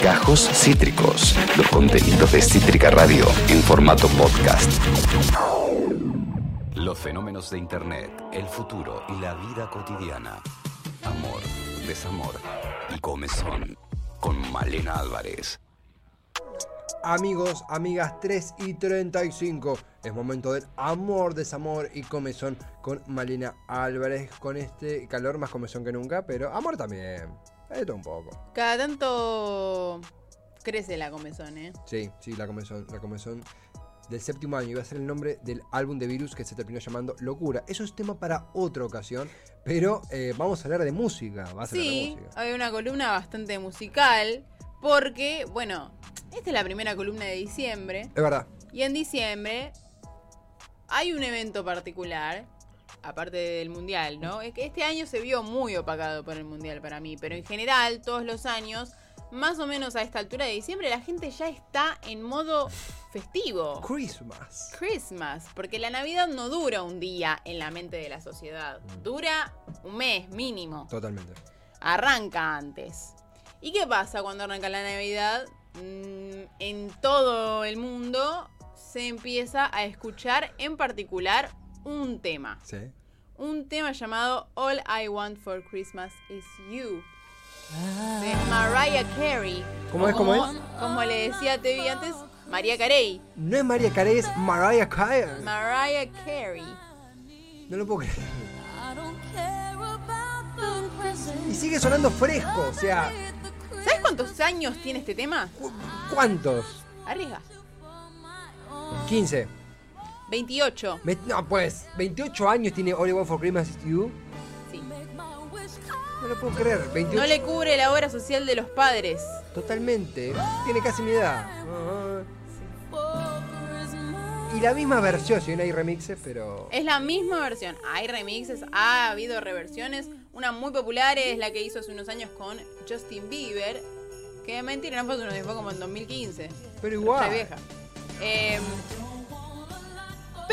Gajos Cítricos, los contenidos de Cítrica Radio en formato podcast. Los fenómenos de Internet, el futuro y la vida cotidiana. Amor, desamor y comezón. Con Malena Álvarez. Amigos, amigas, 3 y 35. Es momento del amor, desamor y comezón con Malena Álvarez. Con este calor más comezón que nunca, pero amor también. Esto un poco. Cada tanto crece la comezón, ¿eh? Sí, sí, la comezón, la comezón del séptimo año. Iba a ser el nombre del álbum de Virus que se terminó llamando Locura. Eso es tema para otra ocasión, pero eh, vamos a hablar de música. Va a ser de Sí, música. hay una columna bastante musical. Porque, bueno, esta es la primera columna de diciembre. Es verdad. Y en diciembre hay un evento particular, aparte del mundial, ¿no? Es que este año se vio muy opacado por el mundial para mí, pero en general, todos los años, más o menos a esta altura de diciembre, la gente ya está en modo festivo. Christmas. Christmas, porque la Navidad no dura un día en la mente de la sociedad, dura un mes mínimo, Totalmente. arranca antes. ¿Y qué pasa cuando arranca la Navidad? Mm, en todo el mundo se empieza a escuchar en particular un tema, Sí. un tema llamado All I Want for Christmas is You. De Mariah Carey. ¿Cómo es, cómo como, es? Como le decía a Tevi antes, María Carey. No es María Carey, es Mariah Carey. Mariah Carey. No lo puedo creer. Y sigue sonando fresco, o sea, ¿Sabes cuántos años tiene este tema? ¿cu- ¿cuántos? Arriesga. 15. 28. Me- no, pues, 28 años tiene All I Want for Christmas is You. Sí. No lo puedo creer, 28. No le cubre la obra social de los padres. Totalmente. Tiene casi mi edad. Y la misma versión, si bien hay remixes, pero. Es la misma versión. Hay remixes, ha habido reversiones. Una muy popular es la que hizo hace unos años con Justin Bieber. Que mentira, no fue hace unos años, fue como en 2015. Pero igual. vieja. Eh,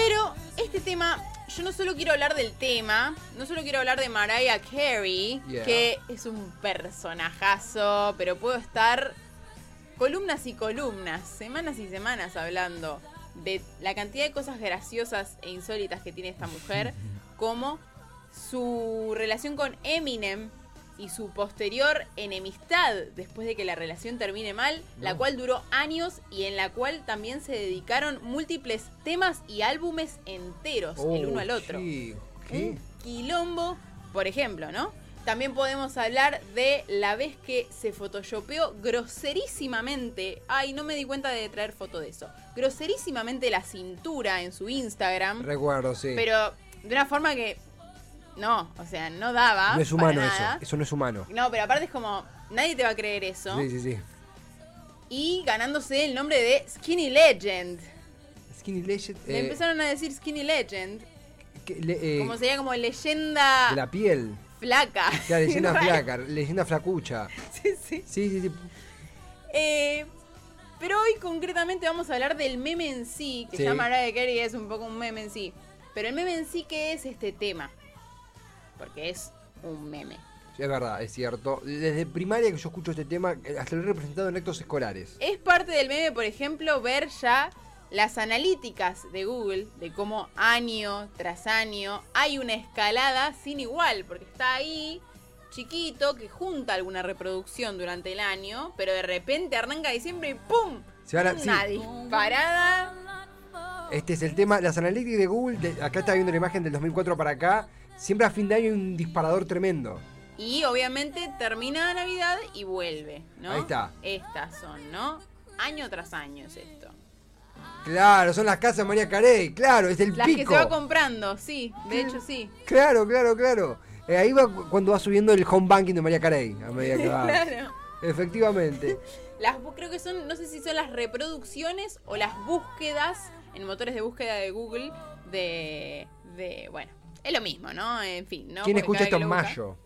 pero este tema, yo no solo quiero hablar del tema, no solo quiero hablar de Mariah Carey, Yeah. que es un personajazo, pero puedo estar columnas y columnas, semanas y semanas hablando de la cantidad de cosas graciosas e insólitas que tiene esta mujer, como su relación con Eminem y su posterior enemistad después de que la relación termine mal, la cual duró años y en la cual también se dedicaron múltiples temas y álbumes enteros el uno Oh, al otro. sí. ¿Qué? Un quilombo, por ejemplo, ¿no? También podemos hablar de la vez que se photoshopeó groserísimamente. Ay, no me di cuenta de traer foto de eso. Groserísimamente la cintura en su Instagram. Recuerdo, sí. Pero de una forma que. No, o sea, no daba. no es humano eso. Eso no es humano. No, pero aparte es como. Nadie te va a creer eso. Sí, sí, sí. Y ganándose el nombre de Skinny Legend. Skinny Legend. Le eh, empezaron a decir Skinny Legend. que le- eh, como sería como leyenda de la piel. flaca. La leyenda flaca, leyenda flacucha. Sí, sí. Sí, sí, sí. Eh, pero hoy concretamente vamos a hablar del meme en sí, que Sí. ya Mariah Carey es un poco un meme en sí. Pero el meme en sí, ¿qué es este tema? Porque es un meme. Es verdad, es cierto. Desde primaria que yo escucho este tema, eh, hasta lo he representado en actos escolares. Es parte del meme, por ejemplo, ver ya las analíticas de Google, de cómo año tras año hay una escalada sin igual, porque está ahí chiquito que junta alguna reproducción durante el año, pero de repente arranca diciembre y ¡pum! Se van a- sí. Una disparada. Este es el tema, las analytics de Google, de- acá está viendo la imagen del 2004 para acá, siempre a fin de año hay un disparador tremendo. Y obviamente termina Navidad y vuelve, ¿no? Ahí está. Estas son, ¿no? Año tras año es esto. Claro, son las casas de María Carey, claro, es el Las que pico. se va comprando, sí, de hecho sí. Claro, claro, claro. Eh, ahí va cu- cuando va subiendo el home banking de María Carey, a medida que va. Claro. Efectivamente. Las creo que son, no sé si son las reproducciones o las búsquedas en motores de búsqueda de Google de, de bueno, es lo mismo, ¿no? En fin, ¿no? ¿Quién escucha esto en mayo?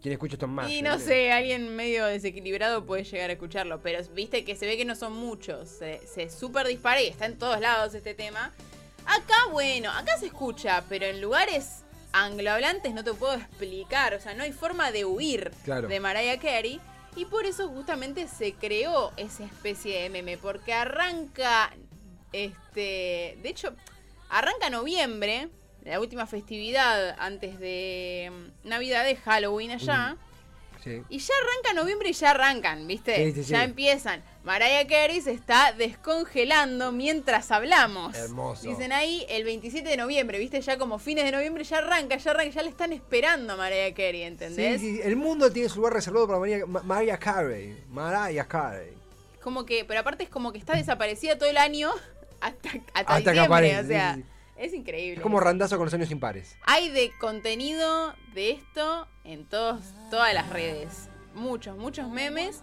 ¿Quién escucha esto en mayo? Y no Vale. sé, alguien medio desequilibrado puede llegar a escucharlo, pero viste que se ve que no son muchos, se, se súper dispara y está en todos lados este tema. Acá, bueno, acá se escucha, pero en lugares anglohablantes no te puedo explicar, o sea, no hay forma de huir Claro. de Mariah Carey. Y por eso justamente se creó esa especie de meme, porque arranca, este, de hecho, arranca noviembre, la última festividad antes de mm, Navidad de Halloween allá. Sí. Y ya arranca noviembre y ya arrancan, ¿viste? Sí, sí, sí. Ya empiezan. Mariah Carey se está descongelando mientras hablamos. Hermoso. Dicen ahí el 27 de noviembre, ¿viste? Ya como fines de noviembre ya arranca, ya arranca, ya le están esperando a Mariah Carey, ¿entendés? sí, el mundo tiene su lugar reservado para María, Ma- Mariah Carey. Mariah Carey. Como que, pero aparte es como que está desaparecida todo el año hasta, hasta, Hasta que diciembre, aparece, o sea, sí, sí. Es increíble. Es como randazo con los años impares. Hay de contenido de esto en todos, todas las redes. Muchos, muchos memes.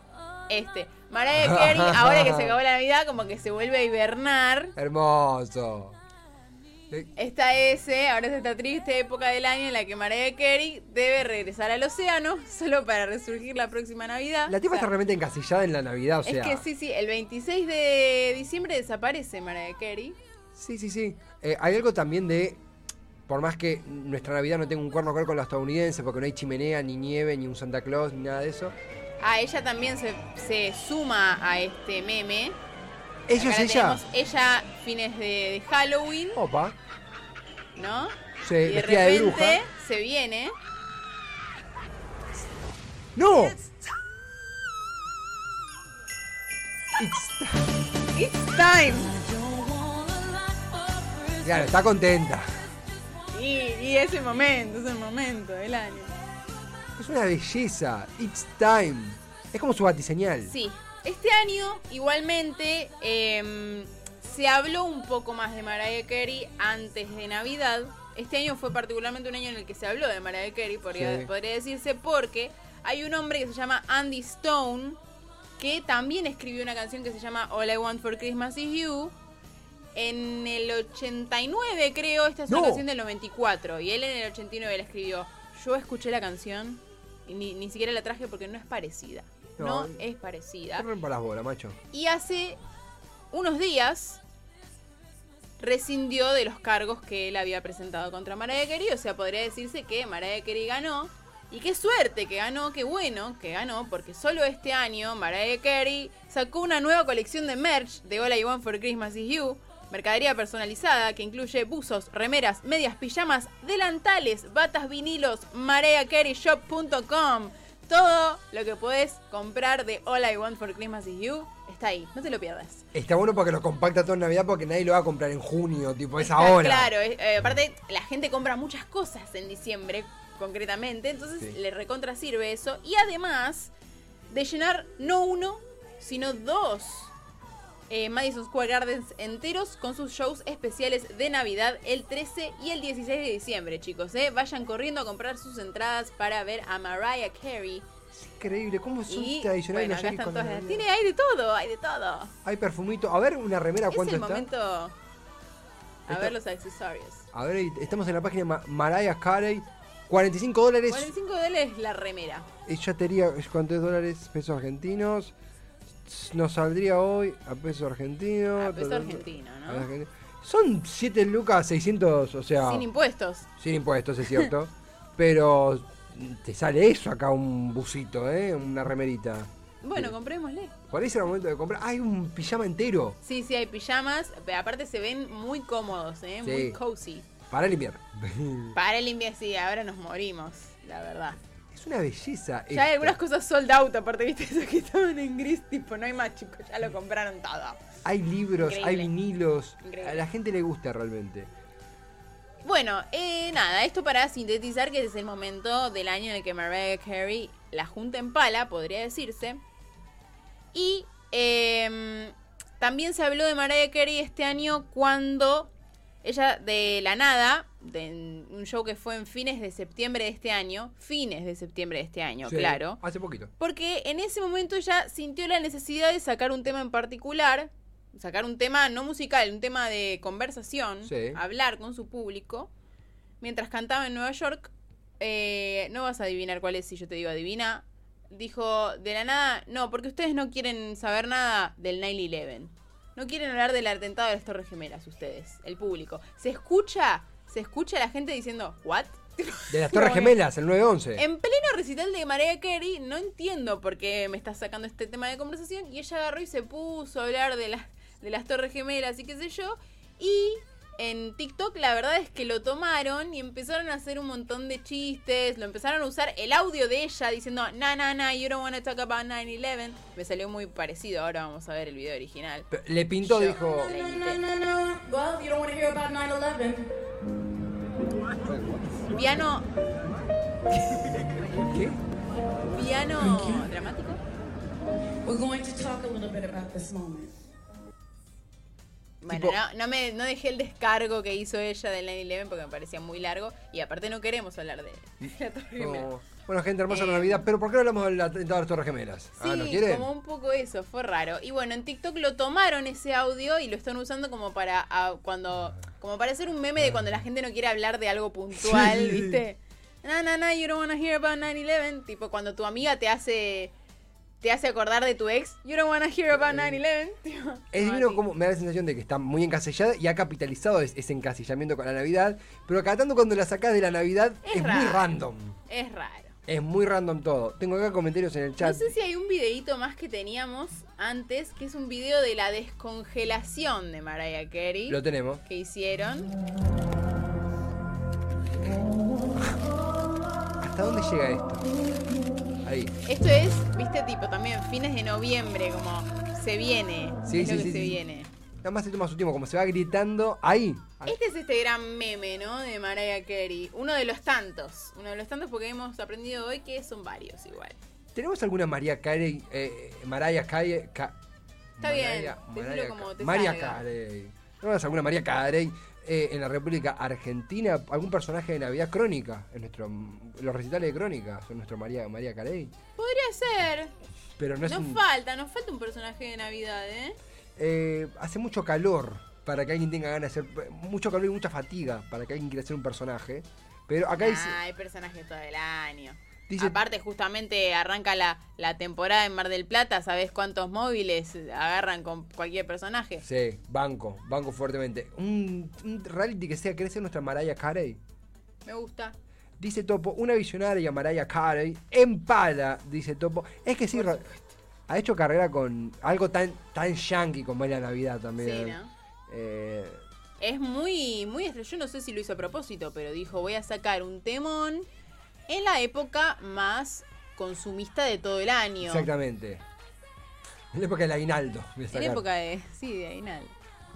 Este, Mariah Carey, ahora que se acabó la Navidad, como que se vuelve a hibernar. Hermoso. Esta es, eh, ahora es esta triste época del año en la que Mariah Carey debe regresar al océano solo para resurgir la próxima Navidad. La tipa O sea, está realmente encasillada en la Navidad, o sea. Es que sí, sí, el 26 de diciembre desaparece Mariah Carey. Sí, sí, sí. Eh, hay algo también de. Por más que nuestra Navidad no tenga un cuerno ver con los estadounidenses, porque no hay chimenea, ni nieve, ni un Santa Claus, ni nada de eso. Ah, ella también se, se suma a este meme. ¿Eso es Acá ella? ella fines de, de Halloween, Opa. ¿no? Sí, y de repente bruja. se viene. ¡No! It's time. Claro, está contenta. Y, y es el momento, es el momento del año. Es una belleza. It's time. Es como su batiseñal. Sí, este año igualmente em, se habló un poco más de Mariah Carey antes de Navidad. Este año fue particularmente un año en el que se habló de Mariah Carey, podría, Sí. podría decirse, porque hay un hombre que se llama Andy Stone, que también escribió una canción que se llama All I Want for Christmas Is You. En el 89, creo, esta es una No. canción del 94, y él en el 89 la escribió. Yo escuché la canción y ni, ni siquiera la traje porque no es parecida. No, No. es parecida. No rompa las bolas, macho. Y hace unos días rescindió de los cargos que él había presentado contra Mariah Carey. O sea, podría decirse que Mariah Carey ganó. Y qué suerte que ganó, qué bueno que ganó, porque solo este año Mariah Carey sacó una nueva colección de merch de All I Want for Christmas Is You. Mercadería personalizada que incluye buzos, remeras, medias, pijamas, delantales, batas, vinilos, mariahcareyshop.com. Todo lo que puedes comprar de All I Want for Christmas Is You está ahí, no te lo pierdas. Está bueno porque lo compacta todo en Navidad porque nadie lo va a comprar en junio, tipo, es ahora. Claro, eh, aparte la gente compra muchas cosas en diciembre, concretamente, entonces Sí. le recontra sirve eso. Y además de llenar no uno, sino dos eh, Madison Square Gardens enteros con sus shows especiales de Navidad el 13 y el 16 de diciembre, chicos. ¿eh? Vayan corriendo a comprar sus entradas para ver a Mariah Carey. Es increíble, cómo son Y tradicionales bueno, acá están todas las... Tiene, hay de todo, hay de todo. Hay perfumito. A ver, una remera, Es ¿cuánto el está? momento... A ver los accesorios. A ver, estamos en la página Ma- Mariah Carey. 45 dólares. 45 dólares la remera. Ella tenía, ¿cuántos dólares? Pesos argentinos. Nos saldría hoy a peso argentino. A peso argentino, ¿no? Son 7 lucas 600, o sea, Sin impuestos. sin impuestos, es cierto. pero te sale eso acá, un busito, ¿eh? Una remerita. Bueno, comprémosle. Ahí será el momento de comprar. Hay un pijama entero Sí, sí, hay pijamas. pero aparte se ven muy cómodos, ¿eh? Sí. Muy cozy. para el invierno. Para el invierno, sí, ahora nos morimos, la verdad. Es una belleza. Ya hay algunas cosas sold out, aparte, viste, esos que estaban en gris, tipo, no hay más, chicos, ya lo compraron todo. Hay libros, hay vinilos. Increíble. A la gente le gusta realmente. Bueno, eh, nada, esto para sintetizar que es el momento del año en el que Mariah Carey la junta en pala, podría decirse. Y em, también se habló de Mariah Carey este año cuando ella de la nada, de un show que fue en fines de septiembre de este año, fines de septiembre de este año, Sí, claro. Hace poquito. Porque en ese momento ella sintió la necesidad de sacar un tema en particular, sacar un tema no musical, un tema de conversación, Sí. hablar con su público, mientras cantaba en Nueva York. eh, no vas a adivinar cuál es si yo te digo adivina. Dijo de la nada, no, porque ustedes no quieren saber nada del 9-11. No quieren hablar del atentado de las Torres Gemelas, ustedes, el público. Se escucha, se escucha a la gente diciendo, ¿what? De las Torres Gemelas, el 911. En pleno recital de Mariah Carey, no entiendo por qué me estás sacando este tema de conversación. Y ella agarró y se puso a hablar de las, de las Torres Gemelas y qué sé yo. Y en TikTok la verdad es que lo tomaron y empezaron a hacer un montón de chistes. Lo empezaron a usar el audio de ella diciendo, na, na, na, you don't want to talk about 9-11. Me salió muy parecido. Ahora vamos a ver el video original. Pero Le pintó, Yo- dijo. No, no, no. Well, you don't want to hear about 9/11. Piano, ¿Qué? piano dramático. We're going to talk a little bit about this moment. Bueno, Tipo- no, no me, no dejé el descargo que hizo ella del 9-11 porque me parecía muy largo y aparte no queremos hablar de, de la Torre Gemela. Bueno, gente hermosa la Eh, Navidad, pero ¿por qué no hablamos del atentado de las Torres Gemelas? Sí, ah, ¿no quieren? como un poco eso, fue raro. Y bueno, en TikTok lo tomaron ese audio y lo están usando como para ah, cuando como para hacer un meme de cuando la gente no quiere hablar de algo puntual, Sí. ¿viste? No, no, no, you don't wanna hear about 9-11. Tipo, cuando tu amiga te hace te hace acordar de tu ex, you don't wanna hear about 9-11. tipo, Es divino como me da la sensación de que está muy encasillada y ha capitalizado es- ese encasillamiento con la Navidad, pero cada tanto cuando la sacás de la Navidad Es es, muy random. Es raro. Es muy random todo. Tengo acá comentarios en el No chat. sé si hay un videíto más que teníamos antes, que es un video de la descongelación de Mariah Carey Lo tenemos. que hicieron. ¿Hasta dónde llega esto? Ahí. Esto es, viste, tipo también fines de noviembre, como se viene. Sí, es sí, lo que sí, se viene. Nada más se toma su tiempo, como se va gritando. Ahí. Este es este gran meme, ¿no? De Mariah Carey. Uno de los tantos. Uno de los tantos porque hemos aprendido hoy que son varios igual. ¿Tenemos alguna María Carey? Eh, Mariah Carey. Ca- Está bien, Mariah- decilo Mariah como te Mariah. Carey. ¿Tenemos alguna María Carey eh, en la República Argentina? ¿Algún personaje de Navidad crónica? En nuestro, los recitales de crónica son nuestro María, María Carey. Podría ser. Pero no es Nos un- falta, nos falta un personaje de Navidad, ¿eh? Eh, hace mucho calor para que alguien tenga ganas de hacer. Mucho calor y mucha fatiga para que alguien quiera ser un personaje. Pero acá dice. Ah, hay personajes todo el año. Dice- Aparte, justamente arranca la, la temporada en Mar del Plata, ¿sabes cuántos móviles agarran con cualquier personaje? Sí, banco, banco fuertemente. Un, un reality que sea, ¿querés ser nuestra Mariah Carey? Me gusta. Dice Topo, una visionaria Mariah Carey en pala, dice Topo. Es que sí, ra- ha hecho carrera con algo tan, tan yankee como es la Navidad también. Sí, ¿no? Eh, Es muy, muy Yo no sé si lo hizo a propósito, pero dijo, voy a sacar un temón en la época más consumista de todo el año. exactamente. En la época del aguinaldo. En la época de... Sí, de Ainal.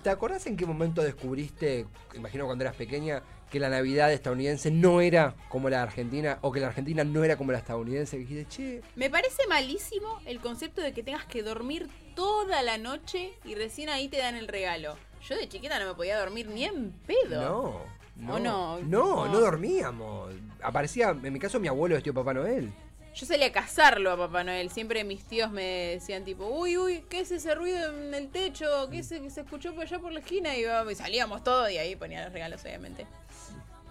¿Te acordás en qué momento descubriste, imagino cuando eras pequeña, que la Navidad estadounidense no era como la argentina o que la argentina no era como la estadounidense? Que dijiste, che, Me parece malísimo el concepto de que tengas que dormir toda la noche y recién ahí te dan el regalo. Yo de chiquita no me podía dormir ni en pedo. no. No, ¿O no? no, no dormíamos. Aparecía, en mi caso, mi abuelo vestido Papá Noel. Yo salía a cazarlo a Papá Noel. Siempre mis tíos me decían tipo, uy, uy, ¿qué es ese ruido en el techo? ¿Qué es ese que se escuchó por allá por la esquina? Y, y salíamos todos y ahí ponían los regalos, obviamente.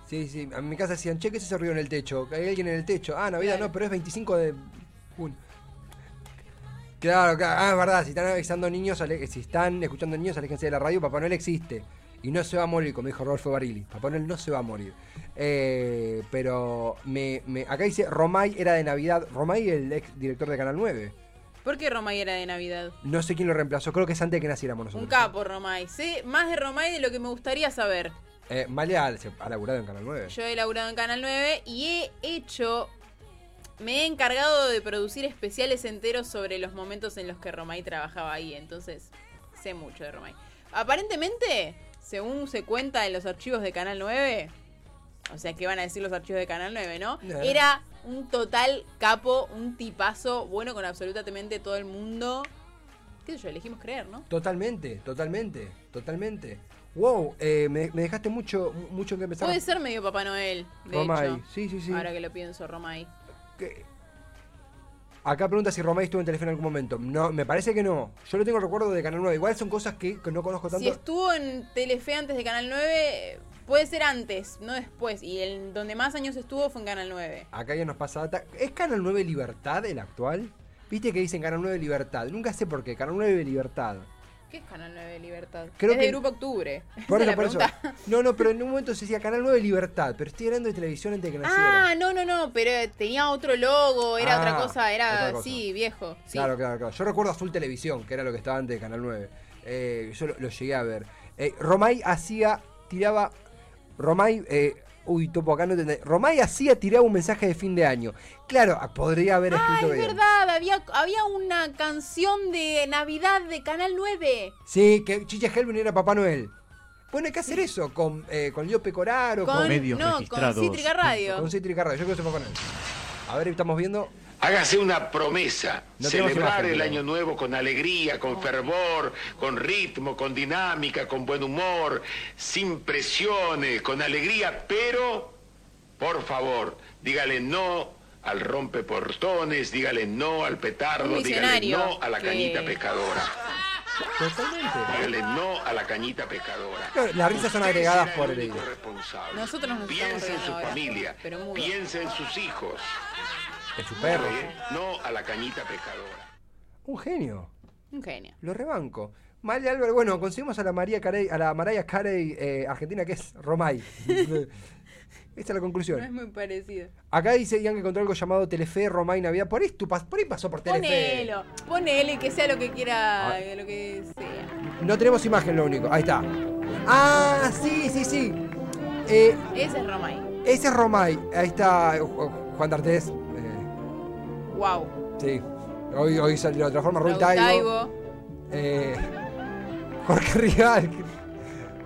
Sí, sí. En mi casa decían, che, ¿qué es ese ruido en el techo? ¿Hay alguien en el techo? Ah, Navidad Claro. no, pero es 25 de junio. Claro, claro. Ah, es verdad. Si están avisando niños, si están escuchando niños, aléjense de la radio. Papá Noel existe. Y no se va a morir, como dijo Rodolfo Barili. Papá Noel no se va a morir. Eh, pero me, me- acá dice, Romay era de Navidad. Romay, el ex director de Canal 9. ¿Por qué Romay era de Navidad? No sé quién lo reemplazó. Creo que es antes de que naciéramos nosotros. Un capo Romay. Sé más de Romay de lo que me gustaría saber. Eh, Malia ha laburado en Canal 9. Yo he laburado en Canal 9 y he hecho. Me he encargado de producir especiales enteros sobre los momentos en los que Romay trabajaba ahí. Entonces, sé mucho de Romay. Aparentemente, según se cuenta en los archivos de Canal 9, o sea, ¿qué van a decir los archivos de Canal 9, no? No. Era un total capo, un tipazo, bueno con absolutamente todo el mundo. ¿Qué sé yo? Elegimos creer, ¿no? Totalmente, totalmente, totalmente. Wow, eh, me, me dejaste mucho, mucho que empezar. Puede ser medio Papá Noel, de Romay, hecho. sí, sí, sí. Ahora que lo pienso, Romay. Que- Acá pregunta si Romay estuvo en Telefe en algún momento. No, me parece que no. Yo lo tengo recuerdo de Canal 9. Igual son cosas que, que no conozco tanto. Si estuvo en Telefe antes de Canal 9, puede ser antes, no después. Y el donde más años estuvo fue en Canal 9. Acá ya nos pasa data. ¿Es Canal 9 Libertad el actual? Viste que dicen Canal 9 Libertad. Nunca sé por qué. Canal 9 Libertad. ¿Qué es Canal 9 Libertad? Creo es que- de Grupo Octubre. Por eso, es por eso. No, no, pero en un momento se decía Canal 9 Libertad, pero estoy hablando de televisión antes de que naciera. Ah, no, no, no, pero tenía otro logo, era Ah, otra cosa, era otra cosa. sí, viejo. Sí. Claro, claro, claro. Yo recuerdo Azul Televisión, que era lo que estaba antes de Canal 9. Eh, yo lo, lo llegué a ver. Eh, Romay hacía, tiraba. Romay, eh, uy, topo acá no entendés. Romay hacía, tiraba un mensaje de fin de año. Claro, ah, podría haber Ah, escrito es bien. verdad, había, había una canción de Navidad de Canal 9. Sí, que Chicha Helvin era Papá Noel. Bueno, hay que hacer eso con, eh, con Leo Pecoraro, con, Con, medios no, registrados. con Cítrica Radio. con Cítrica Radio. Yo creo que se fue con él. A ver, estamos viendo. Hágase una promesa, No celebrar el año nuevo con alegría, con fervor, con ritmo, con dinámica, con buen humor, sin presiones, con alegría, pero, por favor, dígale no al rompeportones, dígale no al petardo, dígale no a la que- cañita pescadora, Totalmente. dígale no a la cañita pescadora. Las risas son agregadas por el. Nosotros nos Piense en su ahora, familia, piense en sus hijos, Es su perro. no a la cañita pescadora. Un genio. Un genio. Lo rebanco. Male Álvarez, bueno, conseguimos a la María Carey, a la Mariah Carey eh, argentina que es Romay. Esta es la No es conclusión. muy parecido. Acá dice Ian que encontró algo llamado Telefe Romay Navidad. Por pas- por ahí pasó por Telefe. Ponelo, ponele que sea lo que quiera, Ah. lo que sea. No tenemos imagen, lo único. Ahí está. Ah, sí, sí, sí. Eh, Ese es Romay. ese es Romay. Ahí está Ju- Juan D'Artés. Wow. sí. Hoy, hoy salió de otra forma. Raúl Taibo. Eh, Jorge Rial.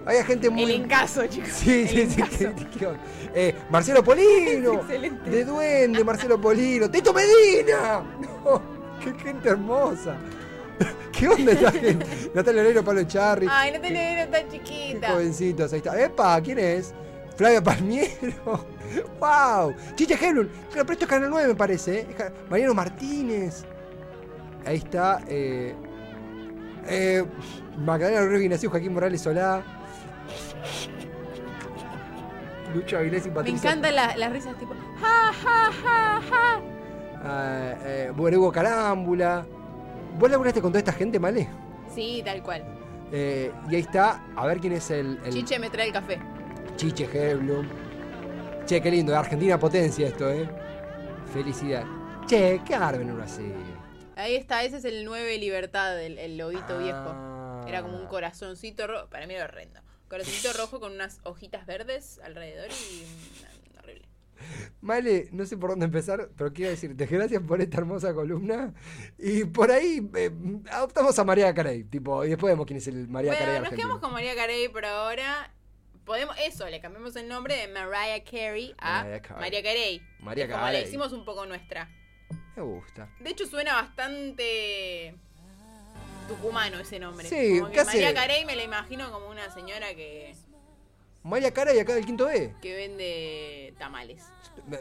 Hay gente muy. El encaso, chicos. Sí, sí, sí. qué- qué- eh, Marcelo Polino. Excelente. De Duende, Marcelo Polino. ¡Tito Medina! No, ¡Qué gente hermosa! ¿Qué onda esta gente? Natalia Oreiro, Pablo Charri. Ay, qué, le tan qué chiquita. jovencitos, ahí está. ¡Epa! ¿Quién es? Flavia Palmiero. ¡Wow! Chiche Helun. Pero esto es Canal 9, me parece. ¿eh? Mariano Martínez. Ahí está. Eh, eh, Magdalena Rodríguez Ignacio, Joaquín Morales Solá. Lucho Avilés y Me encantan la- las risas tipo ja, ja, ja, ja. Ah, eh, bueno, Hugo Carámbula. ¿Vos laburaste con toda esta gente, Male? Sí, tal cual. Eh, y ahí está, a ver quién es el, el Chiche me trae el café. Chiche Heblum. Che, qué lindo, Argentina potencia esto, ¿eh? Felicidad. Che, qué armen uno así. Ahí está, ese es el 9 Libertad, el, el lobito viejo. Ah. Era como un corazoncito rojo, para mí era horrendo. Corazoncito rojo con unas hojitas verdes alrededor y mm, horrible. Male, no sé por dónde empezar, pero quiero decirte gracias por esta hermosa columna. Y por ahí eh, adoptamos a María Carey, tipo, y después vemos quién es el María Carey Bueno, nos argentino. quedamos con María Carey por ahora. Podemos, eso, le cambiamos el nombre de Mariah Carey a Mariah Carey. María Carey. María como hicimos un poco nuestra. Me gusta. De hecho, suena bastante tucumano ese nombre. Sí, como que María Carey me la imagino como una señora que, María Carey acá del quinto E. que vende tamales. Me-